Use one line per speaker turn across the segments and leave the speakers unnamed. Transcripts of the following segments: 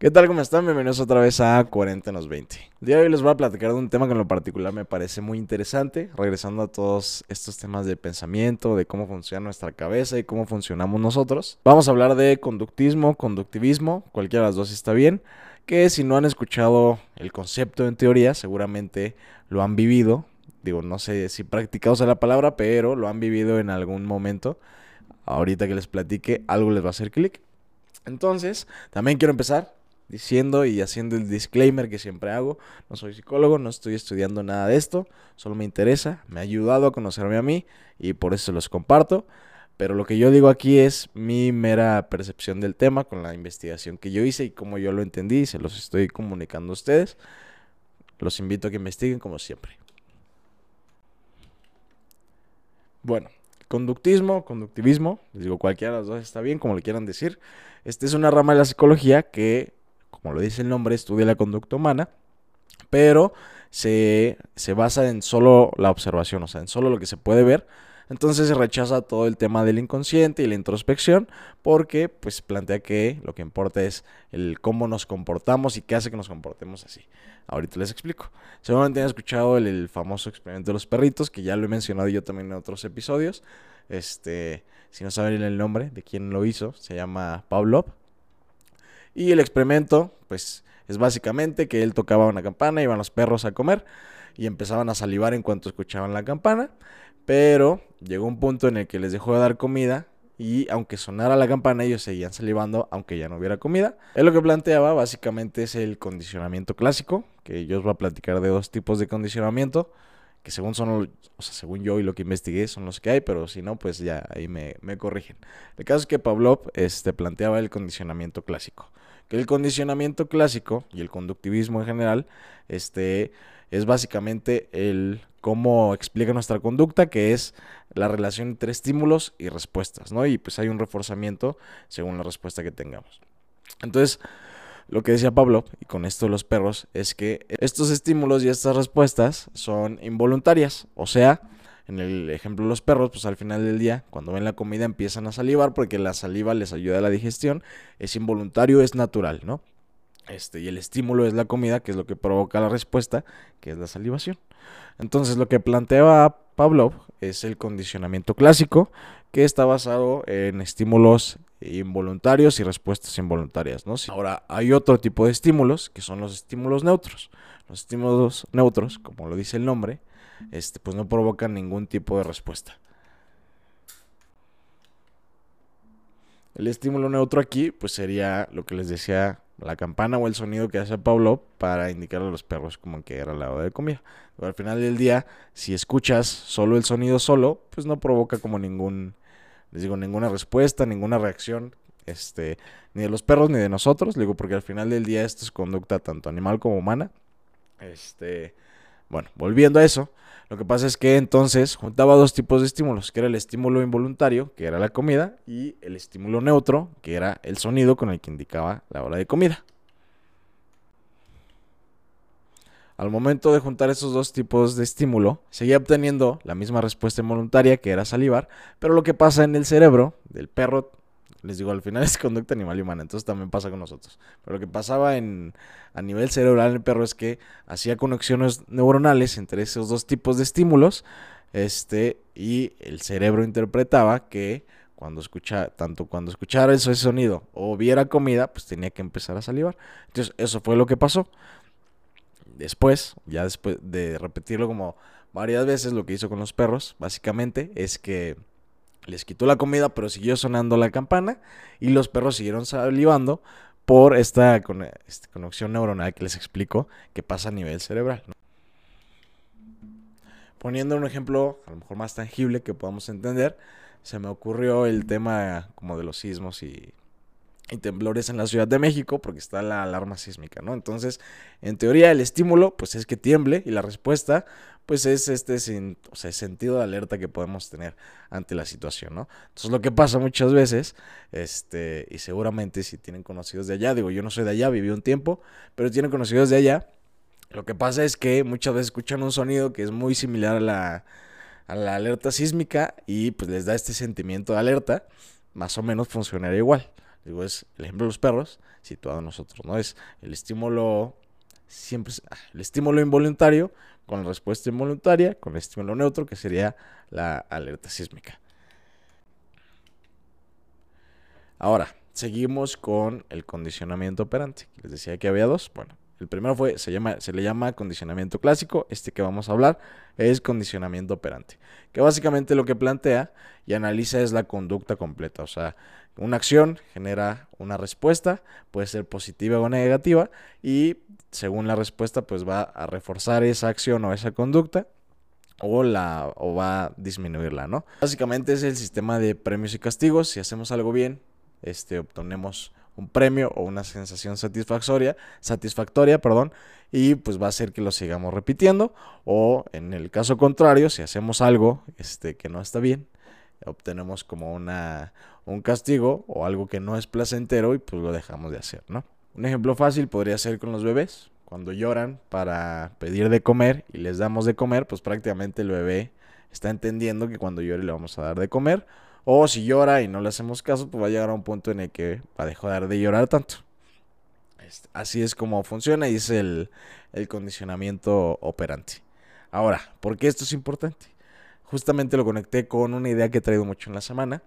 ¿Qué tal? ¿Cómo están? Bienvenidos otra vez a 40 20. El día de hoy les voy a platicar de un tema que en lo particular me parece muy interesante, regresando a todos estos temas de pensamiento, de cómo funciona nuestra cabeza y cómo funcionamos nosotros. Vamos a hablar de conductismo, conductivismo, cualquiera de las dos está bien, que si no han escuchado el concepto en teoría, seguramente lo han vivido. Digo, no sé si practicado sea la palabra, pero lo han vivido en algún momento. Ahorita que les platique, algo les va a hacer clic. Entonces, también quiero empezar diciendo y haciendo el disclaimer que siempre hago. No soy psicólogo, no estoy estudiando nada de esto, solo me interesa, me ha ayudado a conocerme a mí y por eso los comparto. Pero lo que yo digo aquí es mi mera percepción del tema con la investigación que yo hice y como yo lo entendí y se los estoy comunicando a ustedes. Los invito a que investiguen como siempre. Bueno, conductismo, conductivismo, les digo cualquiera de los dos está bien, como le quieran decir. Esta es una rama de la psicología que como lo dice el nombre, estudia la conducta humana, pero se, basa en solo la observación, o sea, en solo lo que se puede ver. Entonces se rechaza todo el tema del inconsciente y la introspección porque pues plantea que lo que importa es el cómo nos comportamos y qué hace que nos comportemos así. Ahorita les explico. Seguramente han escuchado el, famoso experimento de los perritos, que ya lo he mencionado yo también en otros episodios. Este, si no saben el nombre de quién lo hizo, se llama Pavlov. Y el experimento, pues, es básicamente que él tocaba una campana, iban los perros a comer y empezaban a salivar en cuanto escuchaban la campana. Pero llegó un punto en el que les dejó de dar comida y aunque sonara la campana ellos seguían salivando aunque ya no hubiera comida. Él lo que planteaba básicamente es el condicionamiento clásico, que yo os voy a platicar de dos tipos de condicionamiento, que según son, o sea, según yo y lo que investigué son los que hay, pero si no, pues ya ahí me, me corrigen. El caso es que Pavlov este, planteaba el condicionamiento clásico que el condicionamiento clásico y el conductivismo en general este, es básicamente el cómo explica nuestra conducta, que es la relación entre estímulos y respuestas, ¿no? Y pues hay un reforzamiento según la respuesta que tengamos. Entonces, lo que decía Pablo, y con esto los perros, es que estos estímulos y estas respuestas son involuntarias, o sea, en el ejemplo los perros, pues al final del día, cuando ven la comida empiezan a salivar porque la saliva les ayuda a la digestión, es involuntario, es natural, ¿no? Este, y el estímulo es la comida, que es lo que provoca la respuesta, que es la salivación. Entonces, lo que planteaba Pavlov es el condicionamiento clásico, que está basado en estímulos involuntarios y respuestas involuntarias, ¿no? Ahora, hay otro tipo de estímulos, que son los estímulos neutros. Los estímulos neutros, como lo dice el nombre, este, pues no provocan ningún tipo de respuesta. El estímulo neutro aquí, pues sería lo que les decía, la campana o el sonido que hace Pablo para indicarle a los perros como que era la hora de comida. Pero al final del día, si escuchas solo el sonido solo, pues no provoca como ningún, les digo, ninguna respuesta, ninguna reacción, este, ni de los perros ni de nosotros, digo, porque al final del día esto es conducta tanto animal como humana. Este, bueno, volviendo a eso, lo que pasa es que entonces juntaba dos tipos de estímulos, que era el estímulo involuntario, que era la comida, y el estímulo neutro, que era el sonido con el que indicaba la hora de comida. Al momento de juntar esos dos tipos de estímulo, seguía obteniendo la misma respuesta involuntaria, que era salivar, pero lo que pasa en el cerebro del perro les digo, al final es conducta animal y humana, entonces también pasa con nosotros. Pero lo que pasaba en, a nivel cerebral en el perro es que hacía conexiones neuronales entre esos dos tipos de estímulos, este, y el cerebro interpretaba que cuando escucha, tanto cuando escuchara ese sonido o viera comida, pues tenía que empezar a salivar. Entonces, eso fue lo que pasó. Después, ya después de repetirlo como varias veces, lo que hizo con los perros, básicamente, es que les quitó la comida, pero siguió sonando la campana y los perros siguieron salivando por esta, este, conexión neuronal que les explico que pasa a nivel cerebral. Poniendo un ejemplo a lo mejor más tangible que podamos entender, se me ocurrió el tema como de los sismos y y temblores en la Ciudad de México porque está la alarma sísmica, ¿no? Entonces, en teoría el estímulo pues es que tiemble y la respuesta pues es este sentido de alerta que podemos tener ante la situación, ¿no? Entonces, lo que pasa muchas veces este y seguramente si tienen conocidos de allá, digo, yo no soy de allá, viví un tiempo, pero tienen conocidos de allá, lo que pasa es que muchas veces escuchan un sonido que es muy similar a la a la alerta sísmica y pues les da este sentimiento de alerta, más o menos funcionaría igual. Digo, es el ejemplo de los perros, situado en nosotros, ¿no? Es el estímulo, siempre, ah, el estímulo involuntario con la respuesta involuntaria, con el estímulo neutro, que sería la alerta sísmica. Ahora, seguimos con el condicionamiento operante. Les decía que había dos. Bueno, el primero fue, se, llama, se le llama condicionamiento clásico. Este que vamos a hablar es condicionamiento operante. Que básicamente lo que plantea y analiza es la conducta completa. O sea, una acción genera una respuesta, puede ser positiva o negativa, y según la respuesta, pues va a reforzar esa acción o esa conducta o, la, o va a disminuirla, ¿no? Básicamente es el sistema de premios y castigos. Si hacemos algo bien, este, obtenemos un premio o una sensación satisfactoria, satisfactoria, perdón, y pues va a hacer que lo sigamos repitiendo. O en el caso contrario, si hacemos algo este, que no está bien, obtenemos como una, un castigo o algo que no es placentero y pues lo dejamos de hacer, ¿no? Un ejemplo fácil podría ser con los bebés. Cuando lloran para pedir de comer y les damos de comer, pues prácticamente el bebé está entendiendo que cuando llore le vamos a dar de comer o si llora y no le hacemos caso, pues va a llegar a un punto en el que va a dejar de llorar tanto. Este, así es como funciona y es el, el condicionamiento operante. Ahora, ¿por qué esto es importante? Justamente lo conecté con una idea que he traído mucho en la semana.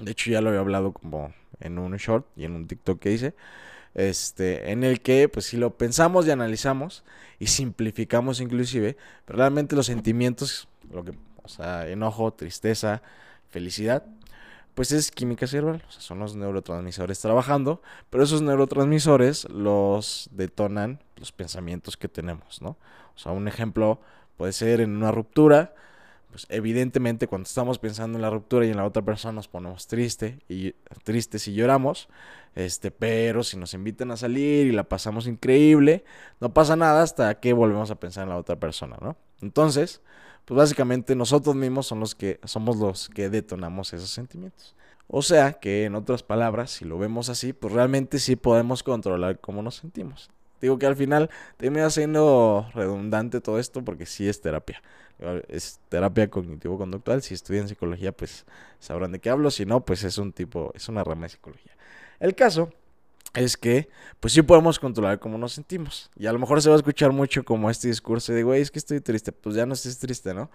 De hecho, ya lo había hablado como en un short y en un TikTok que hice. Este, en el que, pues, si lo pensamos y analizamos y simplificamos inclusive, pero realmente los sentimientos, lo que, o sea, enojo, tristeza, felicidad, pues es química cerebral, o sea, son los neurotransmisores trabajando, pero esos neurotransmisores los detonan los pensamientos que tenemos, ¿no? O sea, un ejemplo puede ser en una ruptura, pues evidentemente cuando estamos pensando en la ruptura y en la otra persona nos ponemos triste y tristes y lloramos, este, pero si nos invitan a salir y la pasamos increíble, no pasa nada hasta que volvemos a pensar en la otra persona, ¿no? Entonces, pues básicamente nosotros mismos son los que somos los que detonamos esos sentimientos. O sea que en otras palabras, si lo vemos así, pues realmente sí podemos controlar cómo nos sentimos. Digo que al final termina siendo redundante todo esto porque sí es terapia. Es terapia cognitivo-conductual. Si estudian psicología, pues sabrán de qué hablo. Si no, pues es un tipo, es una rama de psicología. El caso es que, pues sí podemos controlar cómo nos sentimos. Y a lo mejor se va a escuchar mucho como este discurso de, güey, es que estoy triste. Pues ya no estés triste, ¿no?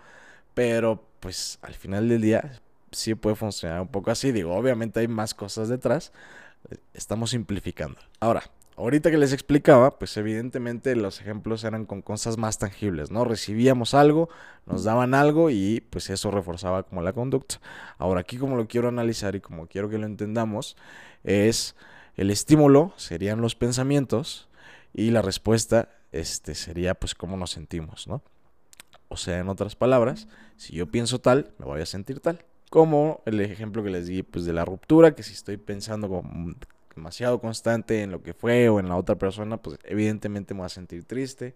Pero, pues al final del día, sí puede funcionar un poco así. Digo, obviamente hay más cosas detrás. Estamos simplificando. Ahora, ahorita que les explicaba, pues evidentemente los ejemplos eran con cosas más tangibles, ¿no? Recibíamos algo, nos daban algo y pues eso reforzaba como la conducta. Ahora aquí como lo quiero analizar y como quiero que lo entendamos es el estímulo serían los pensamientos y la respuesta este, sería pues cómo nos sentimos, ¿no? O sea, en otras palabras, si yo pienso tal, me voy a sentir tal. Como el ejemplo que les di pues de la ruptura, que si estoy pensando como demasiado constante en lo que fue o en la otra persona, pues evidentemente me voy a sentir triste.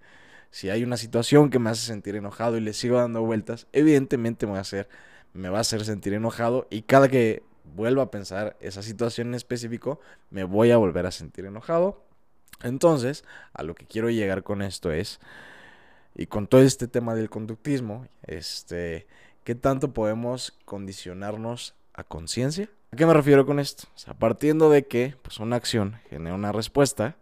Si hay una situación que me hace sentir enojado y le sigo dando vueltas, evidentemente me, voy a hacer, me va a hacer sentir enojado y cada que vuelvo a pensar esa situación en específico, me voy a volver a sentir enojado. Entonces, a lo que quiero llegar con esto es, y con todo este tema del conductismo, este, ¿qué tanto podemos condicionarnos a conciencia? ¿A qué me refiero con esto? O sea, partiendo de que pues, una acción genera una respuesta,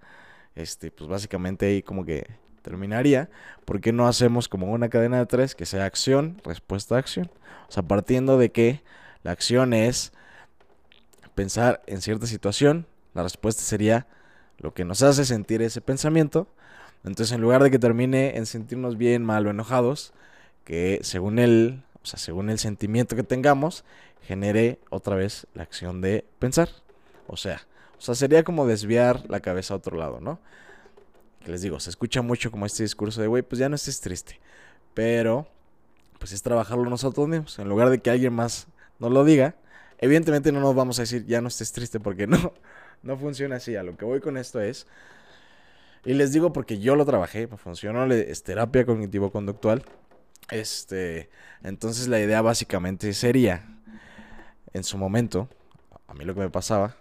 este, pues básicamente ahí como que terminaría. ¿Por qué no hacemos como una cadena de tres que sea acción, respuesta, acción? O sea, partiendo de que la acción es pensar en cierta situación, la respuesta sería lo que nos hace sentir ese pensamiento. Entonces, en lugar de que termine en sentirnos bien, mal o enojados, que según el, o sea, según el sentimiento que tengamos, genere otra vez la acción de pensar. O sea, o sea, sería como desviar la cabeza a otro lado, ¿no? Que les digo, se escucha mucho como este discurso de, güey, pues ya no estés triste. Pero, pues es trabajarlo nosotros mismos. En lugar de que alguien más nos lo diga, Evidentemente no nos vamos a decir, ya no estés triste, porque no, no funciona así. A lo que voy con esto es, y les digo porque yo lo trabajé, funcionó, es terapia cognitivo-conductual. Este, entonces la idea básicamente sería, en su momento, a mí lo que me pasaba,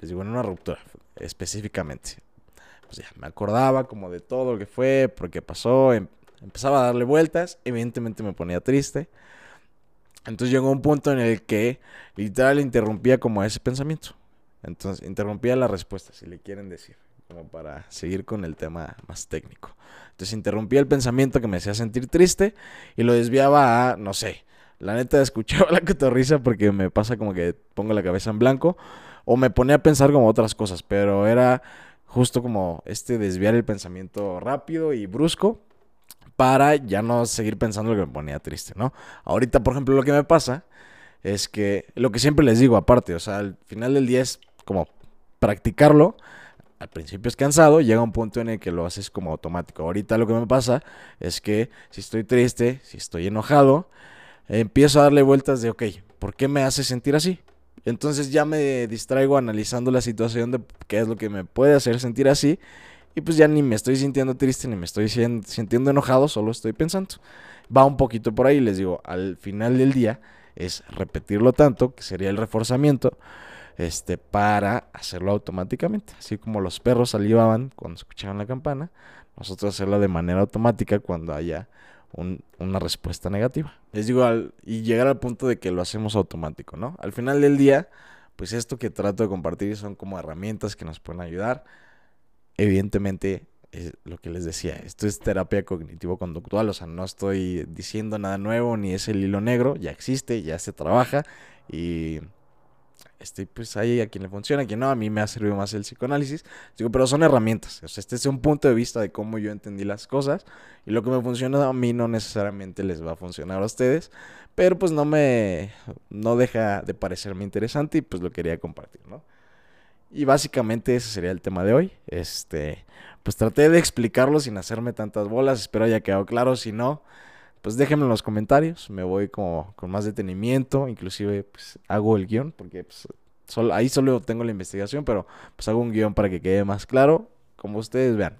les digo, en una ruptura específicamente, pues ya me acordaba como de todo lo que fue, porque pasó, em, empezaba a darle vueltas, evidentemente me ponía triste. Entonces llegó un punto en el que literal interrumpía como ese pensamiento. Entonces, interrumpía la respuesta, si le quieren decir, como para seguir con el tema más técnico. Entonces, interrumpía el pensamiento que me hacía sentir triste y lo desviaba a, no sé, la neta escuchaba la cotorriza porque me pasa como que pongo la cabeza en blanco o me ponía a pensar como otras cosas, pero era justo como este desviar el pensamiento rápido y brusco para ya no seguir pensando lo que me ponía triste, ¿no? Ahorita, por ejemplo, lo que me pasa es que lo que siempre les digo aparte, o sea, al final del día es como practicarlo. Al principio es cansado, llega un punto en el que lo haces como automático. Ahorita lo que me pasa es que si estoy triste, si estoy enojado, empiezo a darle vueltas de, ok, ¿por qué me hace sentir así? Entonces ya me distraigo analizando la situación de qué es lo que me puede hacer sentir así. Y pues ya ni me estoy sintiendo triste ni me estoy sintiendo enojado, solo estoy pensando. Va un poquito por ahí, les digo, al final del día es repetirlo tanto, que sería el reforzamiento, este, para hacerlo automáticamente. Así como los perros salivaban cuando escuchaban la campana, nosotros hacerlo de manera automática cuando haya una respuesta negativa. Les digo, y llegar al punto de que lo hacemos automático, ¿no? Al final del día, pues esto que trato de compartir son como herramientas que nos pueden ayudar. Evidentemente, es lo que les decía, esto es terapia cognitivo-conductual, o sea, no estoy diciendo nada nuevo, ni es el hilo negro, ya existe, ya se trabaja y este, pues hay a quien le funciona, a quien no, a mí me ha servido más el psicoanálisis, digo, pero son herramientas, o sea, este es un punto de vista de cómo yo entendí las cosas y lo que me funciona a mí no necesariamente les va a funcionar a ustedes, pero pues no me, no deja de parecerme interesante y pues lo quería compartir, ¿no? Y básicamente ese sería el tema de hoy, este, pues traté de explicarlo sin hacerme tantas bolas, espero haya quedado claro, si no, pues déjenme en los comentarios, me voy como con más detenimiento, inclusive pues hago el guion, porque pues, ahí solo tengo la investigación, pero pues hago un guion para que quede más claro, como ustedes vean.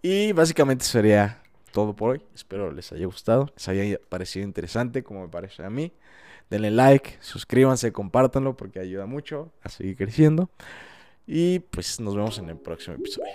Y básicamente sería todo por hoy, espero les haya gustado, les haya parecido interesante como me parece a mí. Denle like, suscríbanse, compártanlo porque ayuda mucho a seguir creciendo. Y pues nos vemos en el próximo episodio.